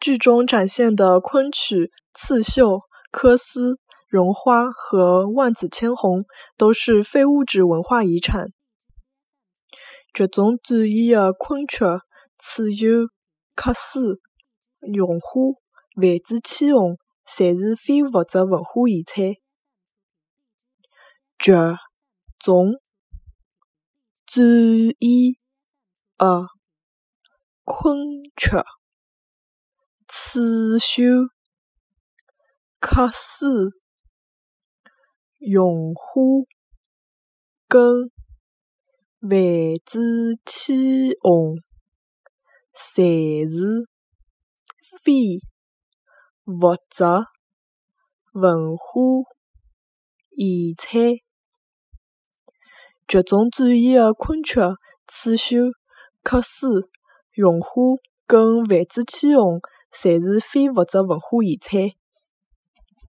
剧中展现的昆曲、刺绣、缂丝、绒花和万紫千红都是非物质文化遗产。剧中展现的昆曲、刺绣、缂丝、绒花、万紫千红，侪是非物质文化遗产。剧中展现的昆曲、刺绣、缂丝、绒花跟万紫千红，侪是非物质文化遗产。剧中展现的昆曲、刺绣、缂丝、绒花跟万紫千红，侪是非物质文化遗产。